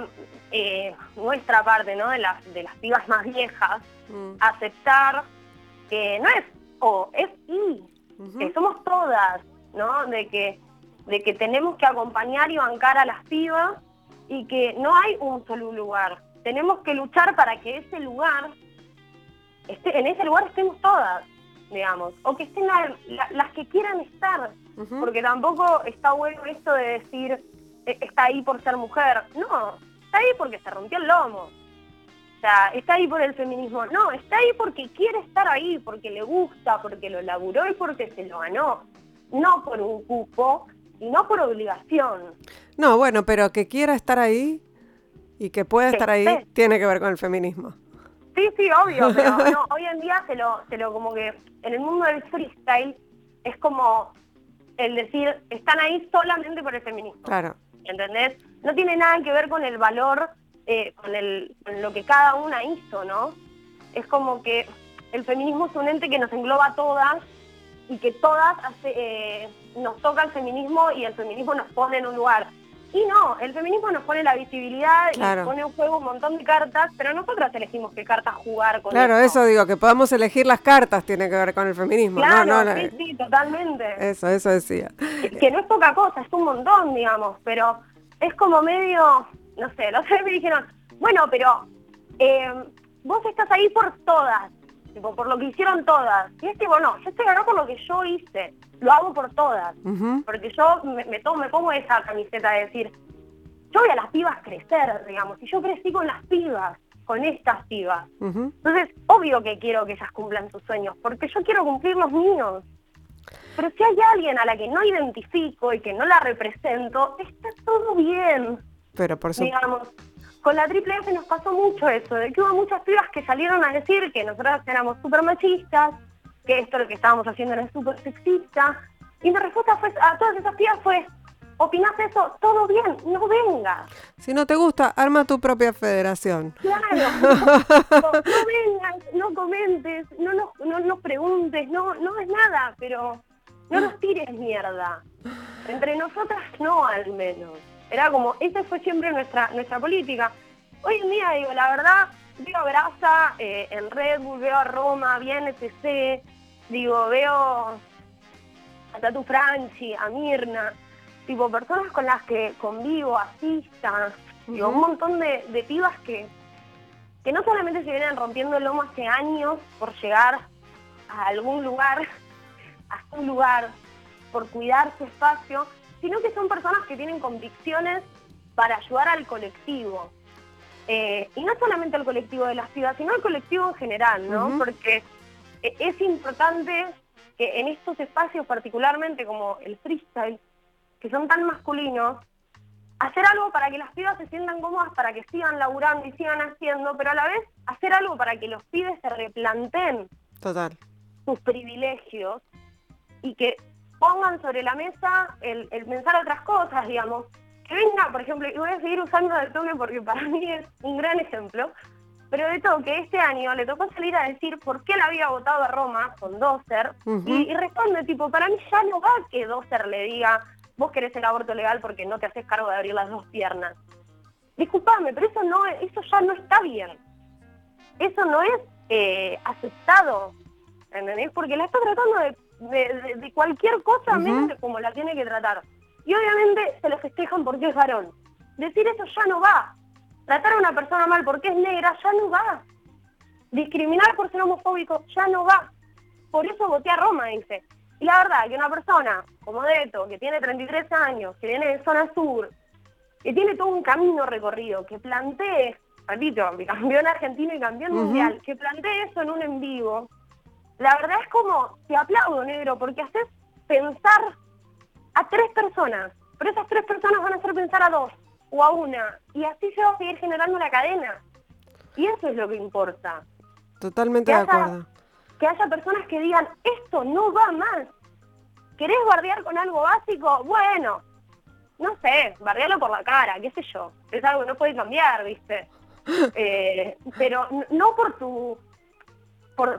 eh, nuestra parte, ¿no? De las, de las pibas más viejas, Mm. aceptar que no es o, es y, que somos todas, ¿no? De que, de que tenemos que acompañar y bancar a las pibas y que no hay un solo lugar. Tenemos que luchar para que ese lugar, esté, en ese lugar estemos todas, digamos, o que estén las que quieran estar, porque tampoco está bueno esto de decir, e, está ahí por ser mujer. No, está ahí porque se rompió el lomo. O sea, está ahí por el feminismo. No, está ahí porque quiere estar ahí, porque le gusta, porque lo laburó y porque se lo ganó. No por un cupo y no por obligación.
No, bueno, pero que quiera estar ahí y que pueda estar ahí tiene que ver con el feminismo.
Sí, sí, obvio, pero hoy en día se lo, se lo como que en el mundo del freestyle es como el decir, están ahí solamente por el feminismo.
Claro.
¿Entendés? No tiene nada que ver con el valor eh, con, el, lo que cada una hizo, ¿no? Es como que el feminismo es un ente que nos engloba a todas y que todas eh, nos toca el feminismo y el feminismo nos pone en un lugar. Y no, el feminismo nos pone la visibilidad y nos pone en juego un montón de cartas, pero nosotras elegimos qué cartas jugar con
Claro, eso. digo, que podamos elegir las cartas tiene que ver con el feminismo.
Claro, sí, sí, totalmente.
Eso, eso decía.
Que, no es poca cosa, es un montón, digamos, pero es como medio, no sé, los me dijeron, bueno, pero eh, vos estás ahí por todas, tipo, por lo que hicieron todas. Y es tipo, no, yo estoy acá por lo que yo hice, lo hago por todas. Porque yo me, me, tomo, me pongo esa camiseta de decir, yo voy a las pibas crecer, digamos, y yo crecí con las pibas, con estas pibas. Entonces, obvio que quiero que ellas cumplan sus sueños, porque yo quiero cumplir los míos. Pero si hay alguien a la que no identifico y que no la represento, está todo bien.
Pero por supuesto.
Digamos, con la Triple F nos pasó mucho eso, de que hubo muchas pibas que salieron a decir que nosotras éramos súper machistas, que esto lo que estábamos haciendo era súper sexista, y mi respuesta fue, a todas esas pibas fue, ¿opinás eso? Todo bien, no vengas.
Si no te gusta, arma tu propia federación.
Claro, no, vengas, no comentes, no nos, no nos preguntes, no, no es nada, pero no nos tires mierda. Entre nosotras no, al menos. Era como, esa fue siempre nuestra, nuestra política. Hoy en día, digo, la verdad, veo a Brasa eh, en Red Bull, veo a Roma, bien NTC, digo, veo a Tatu Franchi, a Mirna, tipo, personas con las que convivo, asistas, digo, un montón de, de pibas que, que no solamente se vienen rompiendo el lomo hace años por llegar a algún lugar, a su lugar, por cuidar su espacio, sino que son personas que tienen convicciones para ayudar al colectivo. Eh, y no solamente al colectivo de las ciudades, sino al colectivo en general, ¿no? Porque eh, es importante que en estos espacios, particularmente como el freestyle, que son tan masculinos, hacer algo para que las pibas se sientan cómodas, para que sigan laburando y sigan haciendo, pero a la vez hacer algo para que los pibes se replanteen
Total.
sus privilegios y que pongan sobre la mesa el, pensar otras cosas, digamos. Que venga, por ejemplo, y voy a seguir usando de toque porque para mí es un gran ejemplo, pero de toque este año le tocó salir a decir por qué la había votado a Roma con Doser y, responde tipo, para mí ya no va que Doser le diga, vos querés el aborto legal porque no te haces cargo de abrir las dos piernas. Disculpame, pero eso no eso ya no está bien. Eso no es eh, aceptado, ¿entendés? Porque la está tratando de de, cualquier cosa menos de como la tiene que tratar. Y obviamente se lo festejan porque es varón. Decir eso ya no va. Tratar a una persona mal porque es negra ya no va. Discriminar por ser homofóbico ya no va. Por eso voté a Roma, dice. Y la verdad que una persona como Deto, que tiene 33 años, que viene de zona sur, que tiene todo un camino recorrido, que plantee, repito, campeón argentino y campeón mundial, que plantee eso en un en vivo, la verdad es como, te aplaudo, negro, porque haces pensar a tres personas, pero esas tres personas van a hacer pensar a dos o a una, y así se va a seguir generando la cadena. Y eso es lo que importa.
Totalmente de acuerdo.
Que haya personas que digan, esto no va más. ¿Querés guardiar con algo básico? Bueno, no sé, bardearlo por la cara, qué sé yo. Es algo que no puede cambiar, ¿viste? Eh, pero no por tu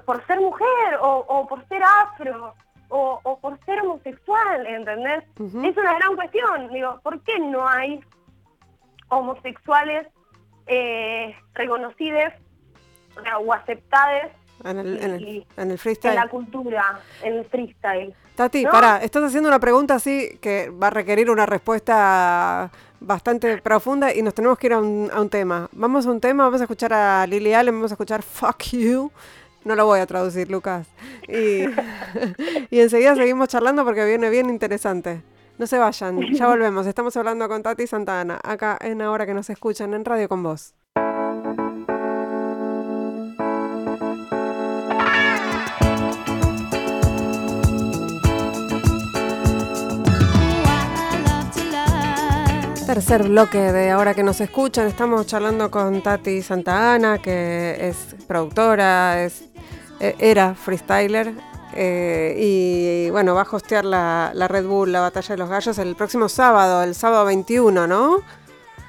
por, ser mujer o, por ser afro o, por ser homosexual, ¿entendés? Es una gran cuestión. Digo, ¿por qué no hay homosexuales eh, reconocidos o aceptados
en el, en el,
y-
en el
en
freestyle.
la cultura, en el freestyle.
Tati,
¿no?
pará, estás haciendo una pregunta así que va a requerir una respuesta bastante profunda y nos tenemos que ir a un, a un tema. Vamos a un tema, vamos a escuchar a Lily Allen, vamos a escuchar Fuck You. No lo voy a traducir, Lucas. Y, enseguida seguimos charlando porque viene bien interesante. No se vayan, ya volvemos. Estamos hablando con Tati Santana, acá en Ahora que nos escuchan en Radio con Vos. Tercer bloque de ahora que nos escuchan, estamos charlando con Tati Santa Ana, que es productora, es, eh, era freestyler eh, y bueno, va a hostear la, la Red Bull, la Batalla de los Gallos, el próximo sábado, el sábado 21, ¿no?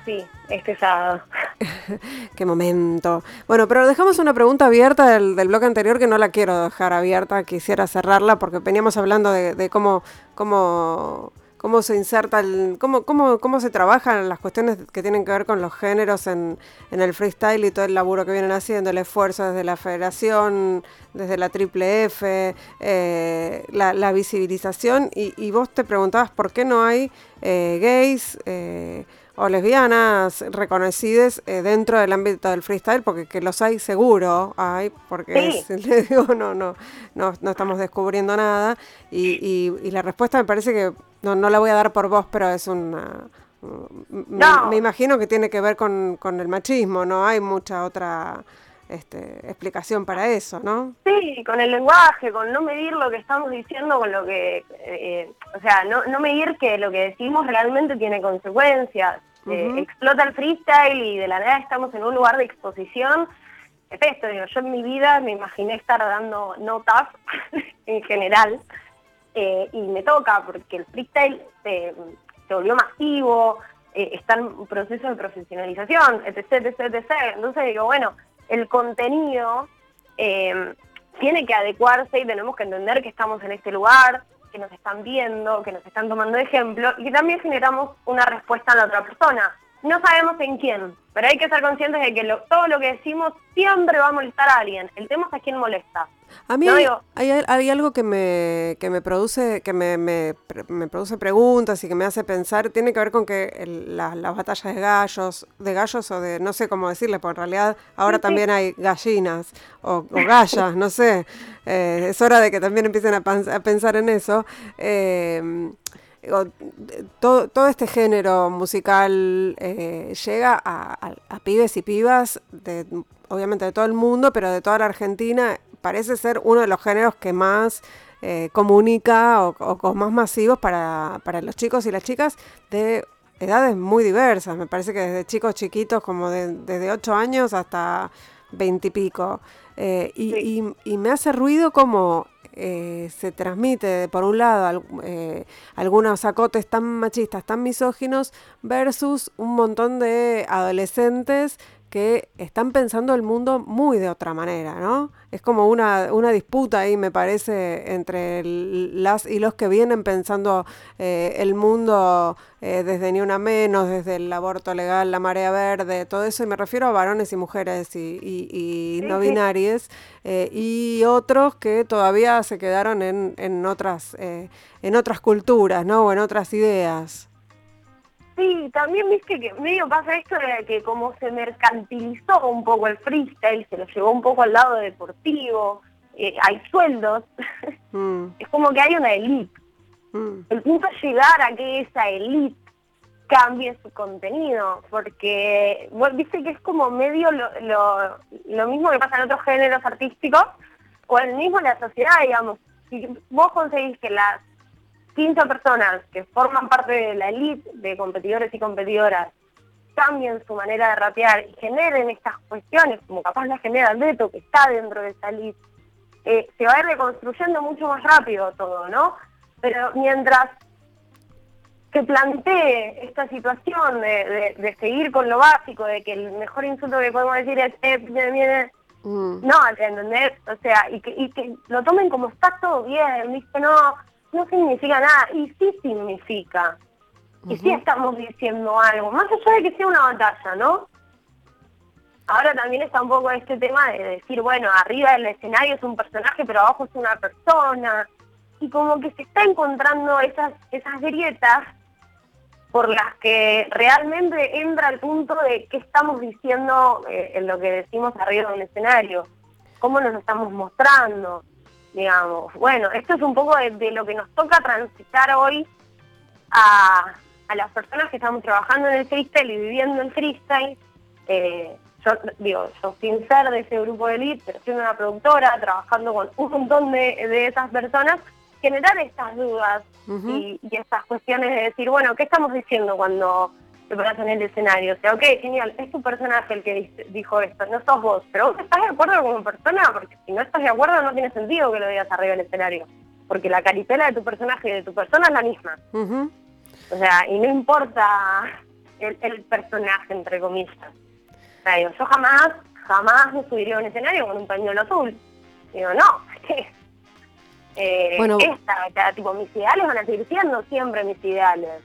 Sí, este sábado.
Qué momento. Bueno, pero dejamos una pregunta abierta del, del bloque anterior que no la quiero dejar abierta, quisiera cerrarla porque veníamos hablando de, de cómo, cómo, cómo se inserta, el, cómo, cómo, cómo se trabajan las cuestiones que tienen que ver con los géneros en, en el freestyle y todo el laburo que vienen haciendo, el esfuerzo desde la federación, desde la triple F, eh, la, visibilización y, y vos te preguntabas por qué no hay eh, gays. eh, o lesbianas reconocidas eh, dentro del ámbito del freestyle, porque que los hay seguro, hay, porque
Sí.
es- le digo, no, no, no, no estamos descubriendo nada. Y, y- y la respuesta me parece que no, no la voy a dar por vos, pero es una... m- me-
No.
Me, imagino que tiene que ver con, con el machismo, no hay mucha otra este, explicación para eso, ¿no?
Sí, con el lenguaje, con no medir lo que estamos diciendo, con lo que, eh, o sea, no, no medir que lo que decimos realmente tiene consecuencias. Eh, explota el freestyle y de la nada estamos en un lugar de exposición. Es esto, digo, yo en mi vida me imaginé estar dando notas en general eh, y me toca porque el freestyle se, se volvió masivo, eh, está en un proceso de profesionalización, etc, etc, etc. Entonces digo, bueno, el contenido tiene que adecuarse y tenemos que entender que estamos en este lugar, que nos están viendo, que nos están tomando ejemplo y que también generamos una respuesta a la otra persona. No sabemos en quién, pero hay que ser conscientes de que todo lo que decimos siempre va a molestar a alguien. El tema es a quién molesta.
A mí
No,
hay,
digo-
hay, hay algo que me, que me produce, que me, me, produce preguntas y que me hace pensar, tiene que ver con que el- la- las batallas de gallos, de gallos o de, no sé cómo decirle, porque en realidad ahora
Sí,
también hay gallinas o, o gallas, no sé. Eh, es hora de que también empiecen a, pensar en eso. Eh, de- todo, todo este género musical eh, llega a, a- a pibes y pibas de obviamente de todo el mundo, pero de toda la Argentina. Parece ser uno de los géneros que más eh, comunica o, o con más masivos para, para los chicos y las chicas de edades muy diversas. Me parece que desde chicos chiquitos, como de- desde 8 años hasta 20 y pico. Eh, y,
Sí.
y- y me hace ruido como eh, se transmite, por un lado, al- eh, algunos acotes tan machistas, tan misóginos, versus un montón de adolescentes que están pensando el mundo muy de otra manera, ¿no? Es como una, una disputa ahí, me parece, entre el- las y los que vienen pensando eh, el mundo eh, desde Ni Una Menos, desde el aborto legal, la marea verde, todo eso, y me refiero a varones y mujeres y, y- y no binarias, eh, y otros que todavía se quedaron en, en otras, eh, en otras culturas, ¿no? O en otras ideas.
Sí, también viste que medio pasa esto de que como se mercantilizó un poco el freestyle, se lo llevó un poco al lado deportivo, eh, hay sueldos,
Mm,
es como que hay una elite.
mm.
El punto es llegar a que esa elite cambie su contenido, porque vos viste que es como medio lo, lo, lo mismo que pasa en otros géneros artísticos, o el mismo en la sociedad, digamos. Si vos conseguís que las 15 personas que forman parte de la elite de competidores y competidoras cambien su manera de rapear y generen estas cuestiones, como capaz la genera el Beto, que está dentro de esa elite, eh, se va a ir reconstruyendo mucho más rápido todo, ¿no? Pero mientras que plantee esta situación de, de- de seguir con lo básico, de que el mejor insulto que podemos decir es eh, viene, viene,
Mm.
no, ¿entendés? O sea, y que, y que lo tomen como está todo bien, ¿viste? No, no significa nada, y sí significa. Y sí estamos diciendo algo, más allá de que sea una batalla, ¿no? ahora también está un poco este tema de decir, bueno, arriba del escenario es un personaje, pero abajo es una persona. Y como que se está encontrando esas, esas grietas por las que realmente entra el punto de qué estamos diciendo eh, en lo que decimos arriba del escenario, cómo nos estamos mostrando, digamos. Bueno, esto es un poco de, lo que nos toca transitar hoy a, las personas que estamos trabajando en el freestyle y viviendo el freestyle. Eh, yo digo, yo sin ser de ese grupo de elite, pero siendo una productora, trabajando con un montón de, esas personas, generar estas dudas y, estas cuestiones de decir, bueno, ¿qué estamos diciendo cuando te pones en el escenario? O sea, ok, genial, es tu personaje el que dijo esto, no sos vos, pero vos estás de acuerdo como persona, porque si no estás de acuerdo no tiene sentido que lo digas arriba del escenario, porque la caripela de tu personaje y de tu persona es la misma. O sea, y no importa el, el personaje, entre comillas yo jamás, jamás me subiría a un escenario con un pañuelo azul. Digo, no, eh, bueno, esta, tipo, mis ideales van a seguir siendo siempre mis ideales.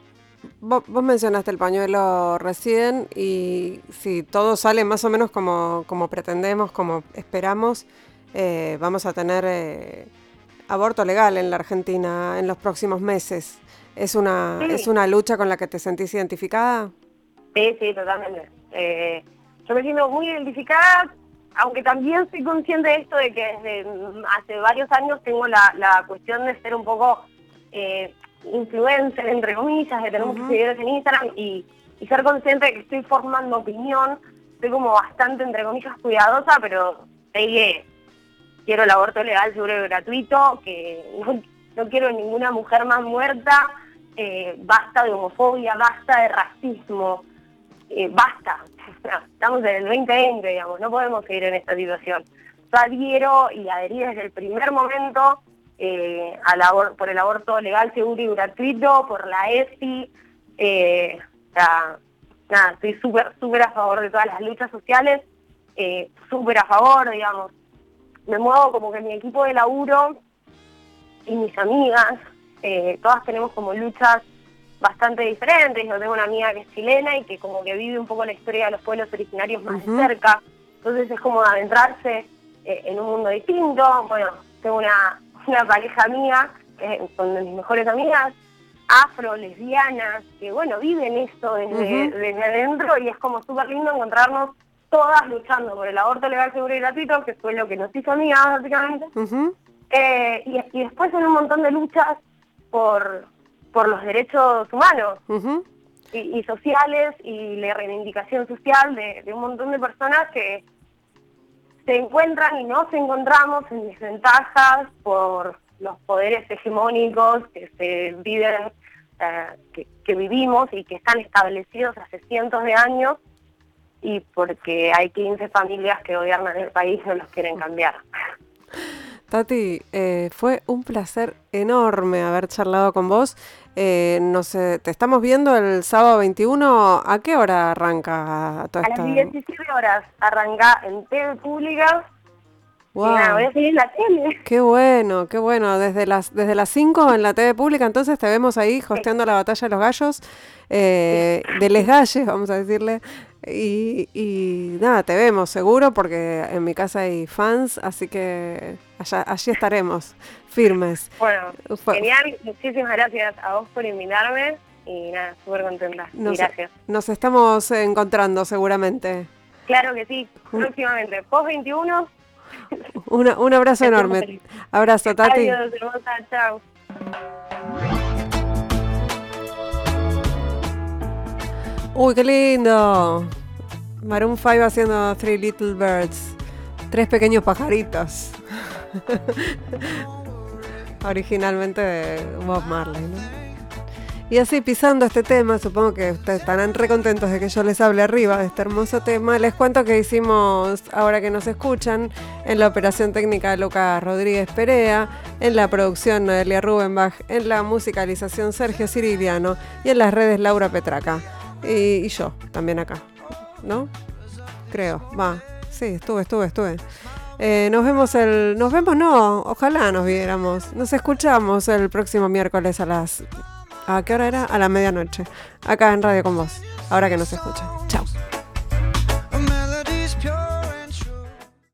Vos, mencionaste el pañuelo recién y si todo sale más o menos como, como pretendemos, como esperamos, eh, vamos a tener eh, aborto legal en la Argentina en los próximos meses. ¿Es una, ¿Es una lucha con la que te sentís identificada?
Sí, sí, totalmente. Eh, yo me siento muy identificada, aunque también soy consciente de esto de que desde hace varios años tengo la, cuestión de ser un poco eh, influencer, entre comillas, de tener muchos seguidores en Instagram y, ser consciente de que estoy formando opinión. Estoy como bastante, entre comillas, cuidadosa, pero sé que quiero el aborto legal, seguro y gratuito, que no, quiero ninguna mujer más muerta, eh, basta de homofobia, basta de racismo, eh, basta, estamos en el 2020, digamos, no podemos seguir en esta situación. Yo adhiero y adherí desde el primer momento eh, por el aborto legal, seguro y gratuito, por la ESI, eh, nada, estoy súper, súper a favor de todas las luchas sociales, eh, súper a favor, digamos. Me muevo como que mi equipo de laburo y mis amigas, todas tenemos como luchas bastante diferentes. Yo tengo una amiga que es chilena y que como que vive un poco la historia de los pueblos originarios más de cerca. Entonces es como adentrarse en un mundo distinto. Bueno, tengo una, una pareja mía, son de mis mejores amigas, afro, lesbianas, que bueno, viven esto desde, adentro y es como súper lindo encontrarnos todas luchando por el aborto legal, seguro y gratuito, que fue lo que nos hizo amigas básicamente. Eh, y, y después en un montón de luchas por, por los derechos humanos. Y, sociales y la reivindicación social de, un montón de personas que se encuentran y nos encontramos en desventajas por los poderes hegemónicos que se viven, eh, que, vivimos y que están establecidos hace cientos de años y porque hay 15 familias que gobiernan el país y no los quieren cambiar.
Tati, eh, fue un placer enorme haber charlado con vos. Eh, no sé, te estamos viendo el sábado 21. ¿A qué hora arranca
toda A las 17 horas arranca en TV Pública. Wow. voy a seguir en la tele.
Qué bueno, qué bueno. Desde las, desde las 5 en la TV pública, entonces te vemos ahí hosteando la batalla de los gallos, eh, de Les Galles, vamos a decirle. Y, y, nada, te vemos seguro porque en mi casa hay fans, así que allá, allí estaremos, firmes.
Bueno, genial, muchísimas gracias a vos por invitarme y nada, súper contenta. gracias.
Nos estamos encontrando seguramente.
Claro que sí, próximamente. Post 21.
Un abrazo enorme. Abrazo, Tati.
Adiós, hermosa, chao.
Uy, qué lindo. Maroon 5 haciendo Three Little Birds. Tres pequeños pajaritos. Originalmente de Bob Marley, ¿no? Y así pisando este tema, supongo que ustedes estarán recontentos de que yo les hable arriba de este hermoso tema. Les cuento que hicimos, ahora que nos escuchan, en la operación técnica de Lucas Rodríguez Perea, en la producción Noelia Rubenbach, en la musicalización Sergio Ciriliano y en las redes Laura Petraca y, yo también acá, ¿no? Creo, va. Sí, estuve, estuve, estuve. Eh, nos vemos el. Nos vemos, no, ojalá nos viéramos. Nos escuchamos el próximo miércoles a las. ¿A qué hora era? A la medianoche. Acá en Radio con Vos. Ahora que nos escuchan. Chao.